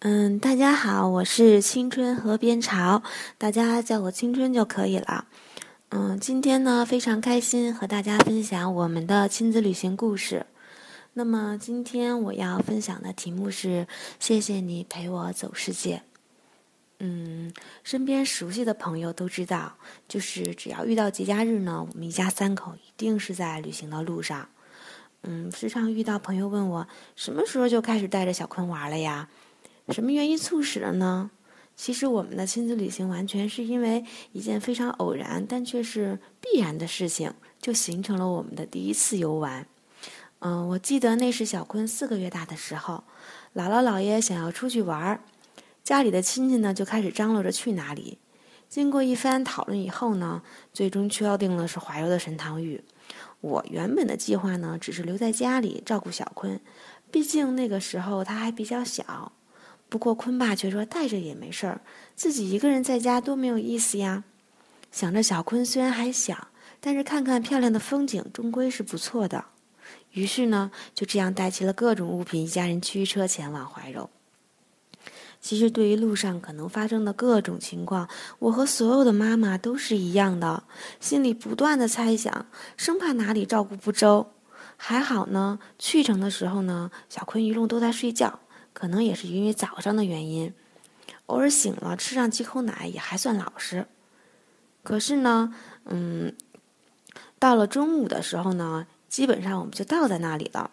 嗯，大家好，我是青春河边潮，大家叫我青春就可以了。嗯，今天呢非常开心和大家分享我们的亲子旅行故事。那么今天我要分享的题目是“谢谢你陪我走世界”。嗯，身边熟悉的朋友都知道，就是只要遇到节假日呢，我们一家三口一定是在旅行的路上。嗯，时常遇到朋友问我，什么时候就开始带着小坤玩了呀？什么原因促使了呢？其实我们的亲子旅行完全是因为一件非常偶然但却是必然的事情，就形成了我们的第一次游玩。嗯，我记得那是小坤四个月大的时候，姥姥姥爷想要出去玩儿，家里的亲戚呢就开始张罗着去哪里。经过一番讨论以后呢，最终确定了是怀柔的神堂峪。我原本的计划呢，只是留在家里照顾小坤，毕竟那个时候他还比较小。不过坤爸却说带着也没事儿，自己一个人在家多没有意思呀。想着小坤虽然还小，但是看看漂亮的风景终归是不错的。于是呢，就这样带齐了各种物品，一家人驱车前往怀柔。其实对于路上可能发生的各种情况，我和所有的妈妈都是一样的，心里不断的猜想，生怕哪里照顾不周。还好呢，去程的时候呢，小坤一路都在睡觉。可能也是因为早上的原因，偶尔醒了吃上几口奶也还算老实。可是呢，嗯，到了中午的时候呢，基本上我们就到在那里了。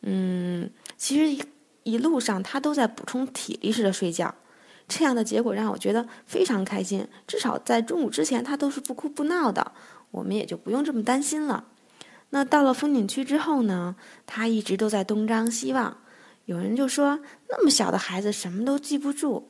嗯，其实一一路上他都在补充体力似的睡觉，这样的结果让我觉得非常开心。至少在中午之前他都是不哭不闹的，我们也就不用这么担心了。那到了风景区之后呢，他一直都在东张西望。有人就说，那么小的孩子什么都记不住，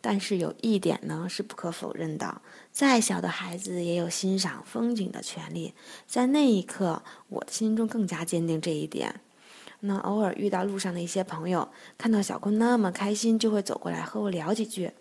但是有一点呢是不可否认的，再小的孩子也有欣赏风景的权利。在那一刻，我的心中更加坚定这一点。那偶尔遇到路上的一些朋友，看到小坤那么开心，就会走过来和我聊几句，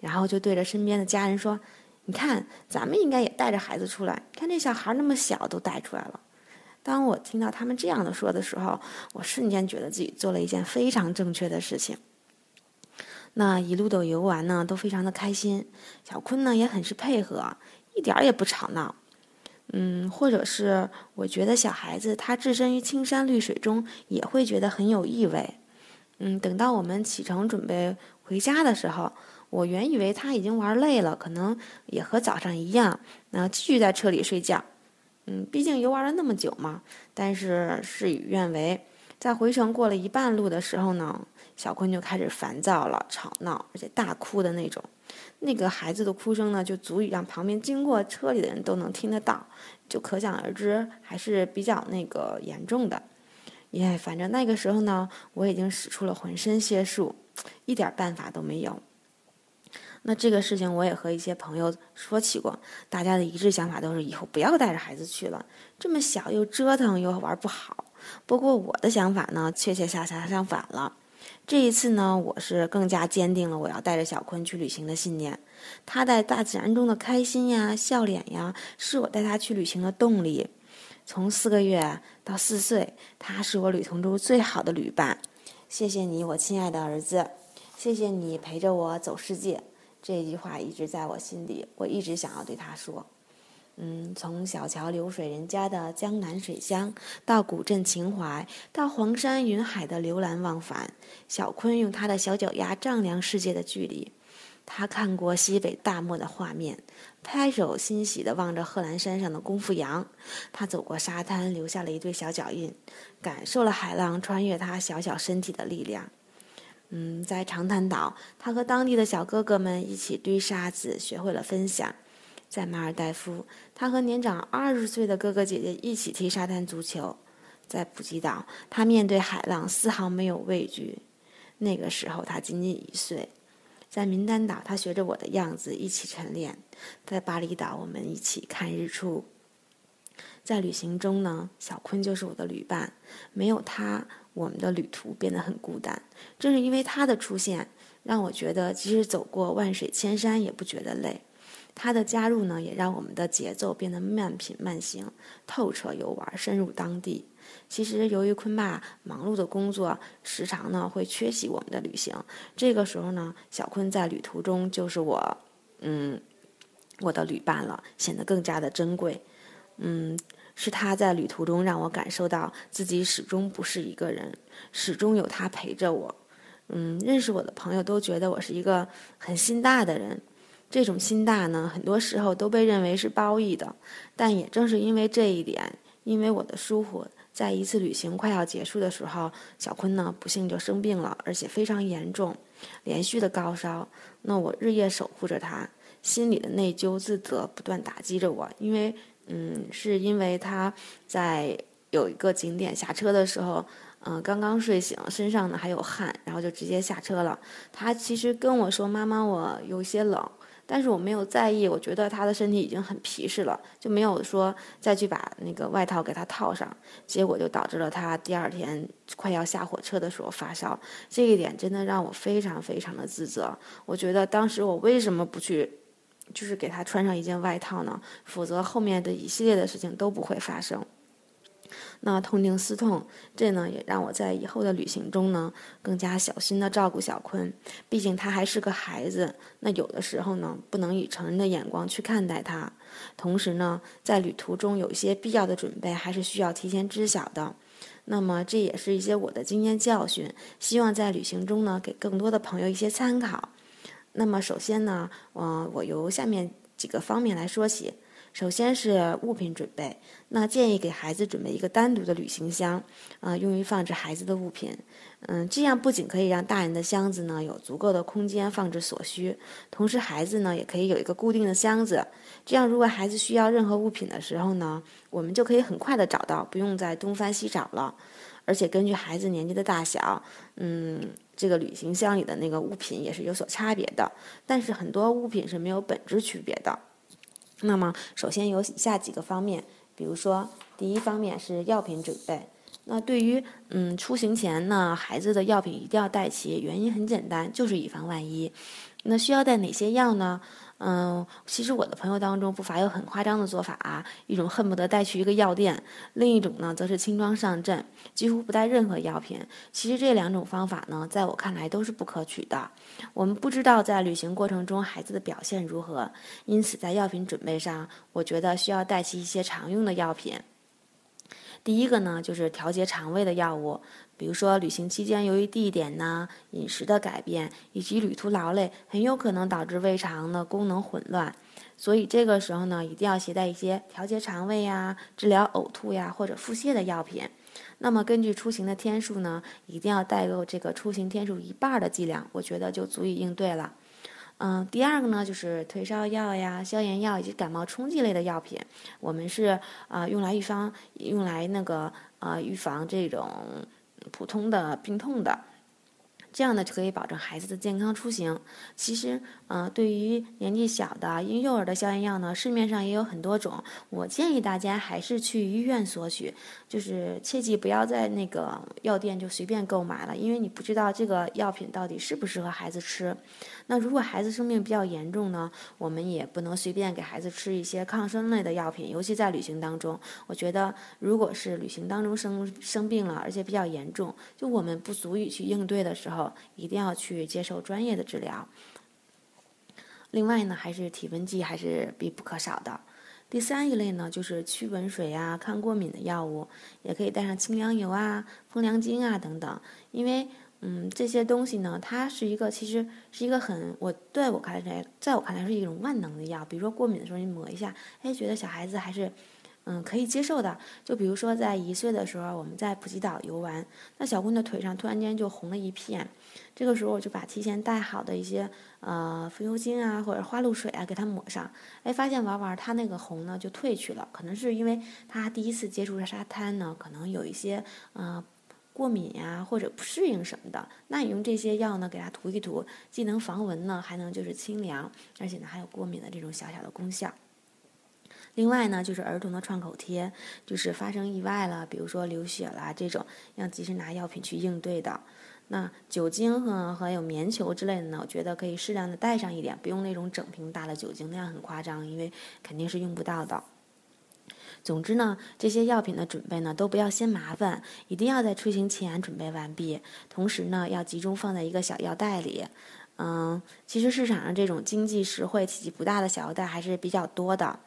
然后就对着身边的家人说：“你看，咱们应该也带着孩子出来，看这小孩那么小都带出来了。”当我听到他们这样的说的时候，我瞬间觉得自己做了一件非常正确的事情。那一路的游玩呢，都非常的开心。小坤呢也很是配合，一点儿也不吵闹。嗯，或者是我觉得小孩子他置身于青山绿水中，也会觉得很有意味。嗯，等到我们启程准备回家的时候，我原以为他已经玩累了，可能也和早上一样，那继续在车里睡觉。嗯，毕竟游玩了那么久嘛。但是事与愿违，在回程过了一半路的时候呢，小坤就开始烦躁了，吵闹，而且大哭的那种。那个孩子的哭声呢，就足以让旁边经过车里的人都能听得到，就可想而知，还是比较那个严重的。耶，反正那个时候呢，我已经使出了浑身解数，一点办法都没有。那这个事情我也和一些朋友说起过，大家的一致想法都是以后不要带着孩子去了，这么小又折腾又玩不好。不过我的想法呢，确切恰恰相反了。这一次呢，我是更加坚定了我要带着小坤去旅行的信念。他在大自然中的开心呀、笑脸呀，是我带他去旅行的动力。从四个月到四岁，他是我旅途中最好的旅伴。谢谢你，我亲爱的儿子，谢谢你陪着我走世界。这句话一直在我心里，我一直想要对他说。嗯，从小桥流水人家的江南水乡，到古镇情怀，到黄山云海的流连忘返，小坤用他的小脚丫丈量世界的距离。他看过西北大漠的画面，拍手欣喜地望着贺兰山上的功夫羊。他走过沙滩，留下了一对小脚印，感受了海浪穿越他小小身体的力量。嗯，在长滩岛，他和当地的小哥哥们一起堆沙子，学会了分享；在马尔代夫，他和年长二十岁的哥哥姐姐一起踢沙滩足球；在普吉岛，他面对海浪丝毫没有畏惧。那个时候他仅仅一岁。在名丹岛，他学着我的样子一起晨练；在巴厘岛，我们一起看日出。在旅行中呢，小坤就是我的旅伴，没有他，我们的旅途变得很孤单。正是因为他的出现，让我觉得即使走过万水千山也不觉得累。他的加入呢，也让我们的节奏变得慢品慢行、透彻游玩、深入当地。其实，由于坤爸忙碌的工作，时常呢会缺席我们的旅行。这个时候呢，小坤在旅途中就是我，嗯，我的旅伴了，显得更加的珍贵。嗯，是他在旅途中让我感受到自己始终不是一个人，始终有他陪着我。嗯，认识我的朋友都觉得我是一个很心大的人。这种心大呢，很多时候都被认为是褒义的。但也正是因为这一点，因为我的疏忽，在一次旅行快要结束的时候，小坤呢不幸就生病了，而且非常严重，连续的高烧。那我日夜守护着他，心里的内疚自责不断打击着我，因为嗯，是因为他在有一个景点下车的时候。嗯，刚刚睡醒，身上呢还有汗，然后就直接下车了。他其实跟我说：“妈妈，我有些冷。”但是我没有在意，我觉得他的身体已经很皮实了，就没有说再去把那个外套给他套上。结果就导致了他第二天快要下火车的时候发烧。这一点真的让我非常非常的自责。我觉得当时我为什么不去，就是给他穿上一件外套呢？否则后面的一系列的事情都不会发生。那痛定思痛，这呢也让我在以后的旅行中呢更加小心的照顾小坤。毕竟他还是个孩子，那有的时候呢不能以成人的眼光去看待他。同时呢，在旅途中有一些必要的准备还是需要提前知晓的。那么这也是一些我的经验教训，希望在旅行中呢给更多的朋友一些参考。那么首先呢，嗯，我由下面几个方面来说起。首先是物品准备，那建议给孩子准备一个单独的旅行箱，啊，用于放置孩子的物品。嗯，这样不仅可以让大人的箱子呢有足够的空间放置所需，同时孩子呢也可以有一个固定的箱子。这样，如果孩子需要任何物品的时候呢，我们就可以很快的找到，不用再东翻西找了。而且根据孩子年纪的大小，嗯，这个旅行箱里的那个物品也是有所差别的。但是很多物品是没有本质区别的。那么，首先有以下几个方面，比如说，第一方面是药品准备。那对于嗯出行前呢，孩子的药品一定要带齐，原因很简单，就是以防万一。那需要带哪些药呢？嗯，其实我的朋友当中不乏有很夸张的做法啊，一种恨不得带去一个药店，另一种呢则是轻装上阵，几乎不带任何药品。其实这两种方法呢，在我看来都是不可取的。我们不知道在旅行过程中孩子的表现如何，因此在药品准备上，我觉得需要带齐一些常用的药品。第一个呢，就是调节肠胃的药物，比如说旅行期间由于地点呢、饮食的改变以及旅途劳累，很有可能导致胃肠的功能混乱，所以这个时候呢，一定要携带一些调节肠胃呀、治疗呕吐呀或者腹泻的药品。那么根据出行的天数呢，一定要带够这个出行天数一半的剂量，我觉得就足以应对了。嗯，第二个呢，就是退烧药呀、消炎药以及感冒冲剂类的药品，我们是啊用来预防、用来那个呃预防这种普通的病痛的。这样呢，就可以保证孩子的健康出行。其实，嗯，对于年纪小的婴幼儿的消炎药呢，市面上也有很多种。我建议大家还是去医院索取，就是切记不要在那个药店就随便购买了，因为你不知道这个药品到底适不适合孩子吃。那如果孩子生病比较严重呢，我们也不能随便给孩子吃一些抗生类的药品，尤其在旅行当中。我觉得，如果是旅行当中生生病了，而且比较严重，就我们不足以去应对的时候。一定要去接受专业的治疗。另外呢，还是体温计还是必不可少的。第三一类呢，就是驱蚊水啊、抗过敏的药物，也可以带上清凉油啊、风凉精啊等等。因为，嗯，这些东西呢，它是一个其实是一个很我在我看来，在我看来是一种万能的药。比如说过敏的时候，你抹一下，哎，觉得小孩子还是。嗯，可以接受的。就比如说，在一岁的时候，我们在普吉岛游玩，那小坤的腿上突然间就红了一片。这个时候，我就把提前带好的一些呃风油精啊，或者花露水啊给她抹上。哎，发现玩玩，她那个红呢就褪去了。可能是因为她第一次接触沙滩呢，可能有一些呃过敏呀或者不适应什么的。那你用这些药呢给她涂一涂，既能防蚊呢，还能就是清凉，而且呢还有过敏的这种小小的功效。另外呢，就是儿童的创口贴，就是发生意外了，比如说流血啦这种，要及时拿药品去应对的。那酒精和还有棉球之类的呢，我觉得可以适量的带上一点，不用那种整瓶大的酒精，那样很夸张，因为肯定是用不到的。总之呢，这些药品的准备呢，都不要嫌麻烦，一定要在出行前准备完毕。同时呢，要集中放在一个小药袋里。嗯，其实市场上这种经济实惠、体积不大的小药袋还是比较多的。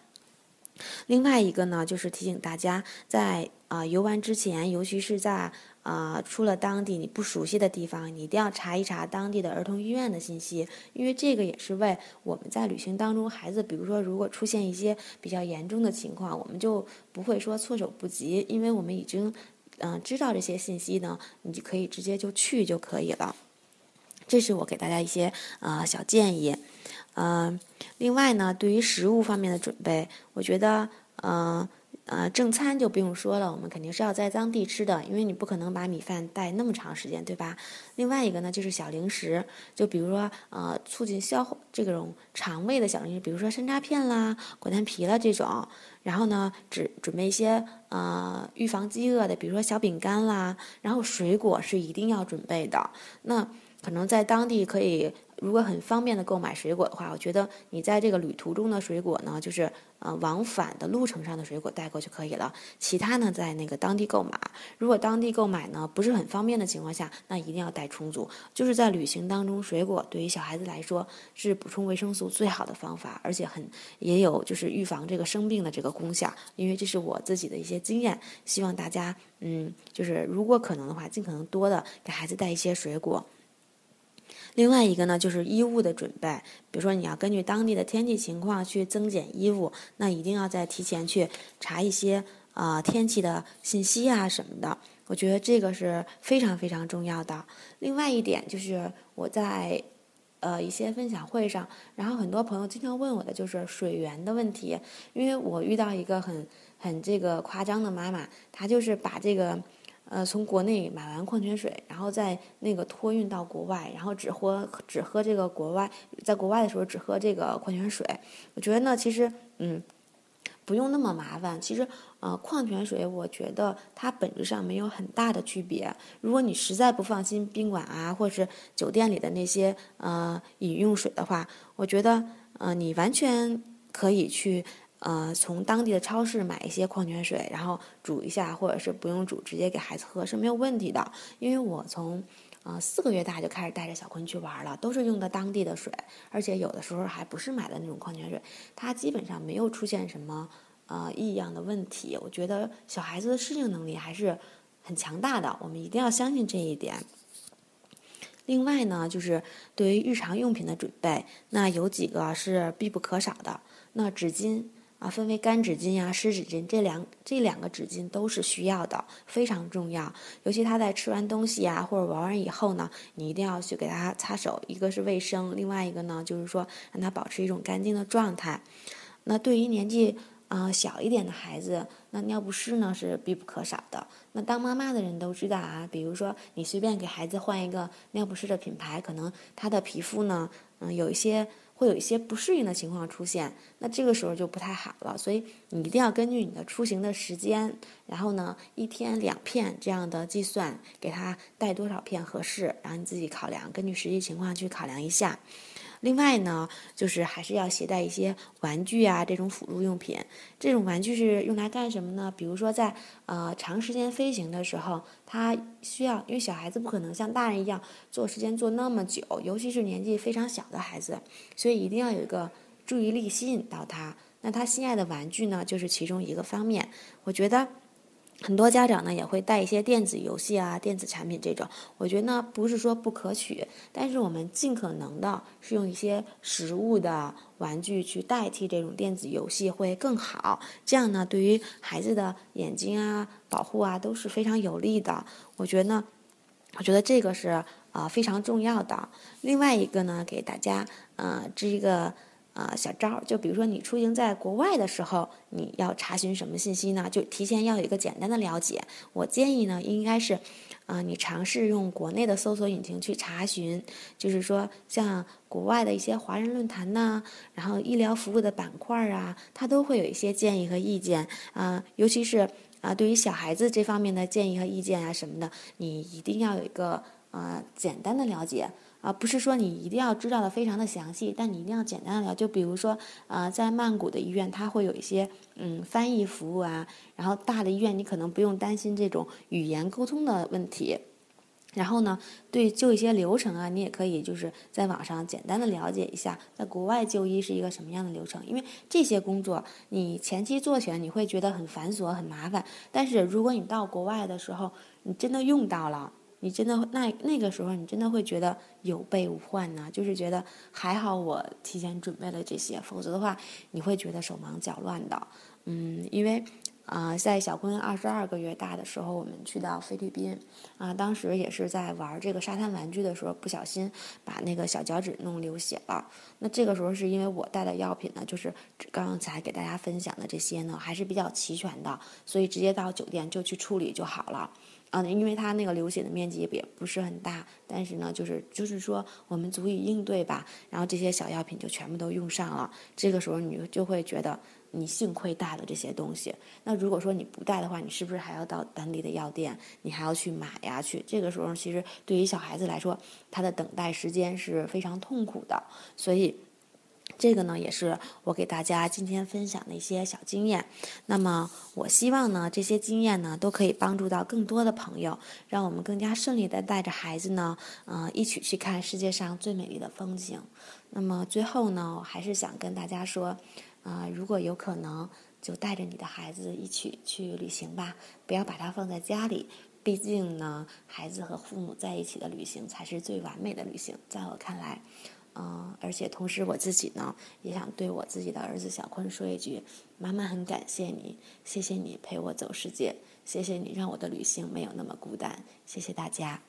另外一个呢，就是提醒大家，在啊游玩之前，尤其是在啊出了当地你不熟悉的地方，你一定要查一查当地的儿童医院的信息，因为这个也是为我们在旅行当中，孩子比如说如果出现一些比较严重的情况，我们就不会说措手不及，因为我们已经嗯知道这些信息呢，你就可以直接就去就可以了。这是我给大家一些呃小建议。嗯，另外呢，对于食物方面的准备，我觉得，呃，呃，正餐就不用说了，我们肯定是要在当地吃的，因为你不可能把米饭带那么长时间，对吧？另外一个呢，就是小零食，就比如说，呃，促进消化这种肠胃的小零食，比如说山楂片啦、果丹皮啦这种。然后呢，只准备一些呃预防饥饿的，比如说小饼干啦。然后水果是一定要准备的。那可能在当地可以。如果很方便的购买水果的话，我觉得你在这个旅途中的水果呢，就是呃往返的路程上的水果带过就可以了。其他呢，在那个当地购买。如果当地购买呢不是很方便的情况下，那一定要带充足。就是在旅行当中，水果对于小孩子来说是补充维生素最好的方法，而且很也有就是预防这个生病的这个功效。因为这是我自己的一些经验，希望大家嗯，就是如果可能的话，尽可能多的给孩子带一些水果。另外一个呢，就是衣物的准备。比如说，你要根据当地的天气情况去增减衣物，那一定要在提前去查一些呃天气的信息啊什么的。我觉得这个是非常非常重要的。另外一点就是我在呃一些分享会上，然后很多朋友经常问我的就是水源的问题，因为我遇到一个很很这个夸张的妈妈，她就是把这个。呃，从国内买完矿泉水，然后在那个托运到国外，然后只喝只喝这个国外，在国外的时候只喝这个矿泉水。我觉得呢，其实嗯，不用那么麻烦。其实呃，矿泉水我觉得它本质上没有很大的区别。如果你实在不放心宾馆啊，或者是酒店里的那些呃饮用水的话，我觉得呃你完全可以去。呃，从当地的超市买一些矿泉水，然后煮一下，或者是不用煮，直接给孩子喝是没有问题的。因为我从呃四个月大就开始带着小坤去玩了，都是用的当地的水，而且有的时候还不是买的那种矿泉水，它基本上没有出现什么呃异样的问题。我觉得小孩子的适应能力还是很强大的，我们一定要相信这一点。另外呢，就是对于日常用品的准备，那有几个是必不可少的，那纸巾。啊，分为干纸巾呀、湿纸巾，这两这两个纸巾都是需要的，非常重要。尤其他在吃完东西呀或者玩完以后呢，你一定要去给他擦手，一个是卫生，另外一个呢就是说让他保持一种干净的状态。那对于年纪啊小一点的孩子，那尿不湿呢是必不可少的。那当妈妈的人都知道啊，比如说你随便给孩子换一个尿不湿的品牌，可能他的皮肤呢，嗯，有一些。会有一些不适应的情况出现，那这个时候就不太好了。所以你一定要根据你的出行的时间，然后呢，一天两片这样的计算，给他带多少片合适，然后你自己考量，根据实际情况去考量一下。另外呢，就是还是要携带一些玩具啊，这种辅助用品。这种玩具是用来干什么呢？比如说在呃长时间飞行的时候，他需要，因为小孩子不可能像大人一样坐时间坐那么久，尤其是年纪非常小的孩子，所以一定要有一个注意力吸引到他。那他心爱的玩具呢，就是其中一个方面。我觉得。很多家长呢也会带一些电子游戏啊、电子产品这种，我觉得呢不是说不可取，但是我们尽可能的是用一些实物的玩具去代替这种电子游戏会更好。这样呢，对于孩子的眼睛啊、保护啊都是非常有利的。我觉得呢，我觉得这个是啊非常重要的。另外一个呢，给大家呃支一个。啊，小招儿就比如说你出行在国外的时候，你要查询什么信息呢？就提前要有一个简单的了解。我建议呢，应该是，啊，你尝试用国内的搜索引擎去查询，就是说像国外的一些华人论坛呐，然后医疗服务的板块啊，它都会有一些建议和意见啊，尤其是啊，对于小孩子这方面的建议和意见啊什么的，你一定要有一个。啊简单的了解啊，不是说你一定要知道的非常的详细，但你一定要简单的了。就比如说啊，在曼谷的医院，它会有一些嗯翻译服务啊，然后大的医院你可能不用担心这种语言沟通的问题。然后呢，对就一些流程啊，你也可以就是在网上简单的了解一下，在国外就医是一个什么样的流程。因为这些工作你前期做起来你会觉得很繁琐很麻烦，但是如果你到国外的时候，你真的用到了，你真的那那个时候你真的会觉得有备无患呢，就是觉得还好我提前准备了这些，否则的话你会觉得手忙脚乱的。嗯，因为。啊，在小坤二十二个月大的时候，我们去到菲律宾，啊，当时也是在玩这个沙滩玩具的时候，不小心把那个小脚趾弄流血了。那这个时候是因为我带的药品呢，就是刚才给大家分享的这些呢，还是比较齐全的，所以直接到酒店就去处理就好了。啊，因为他那个流血的面积也不是很大，但是呢，就是就是说我们足以应对吧。然后这些小药品就全部都用上了，这个时候你就会觉得。你幸亏带了这些东西，那如果说你不带的话，你是不是还要到当地的药店，你还要去买呀？去这个时候，其实对于小孩子来说，他的等待时间是非常痛苦的。所以，这个呢，也是我给大家今天分享的一些小经验。那么，我希望呢，这些经验呢，都可以帮助到更多的朋友，让我们更加顺利的带着孩子呢，嗯，一起去看世界上最美丽的风景。那么，最后呢，我还是想跟大家说。啊，如果有可能，就带着你的孩子一起去旅行吧，不要把他放在家里。毕竟呢，孩子和父母在一起的旅行才是最完美的旅行，在我看来，嗯，而且同时我自己呢，也想对我自己的儿子小坤说一句：妈妈很感谢你，谢谢你陪我走世界，谢谢你让我的旅行没有那么孤单，谢谢大家。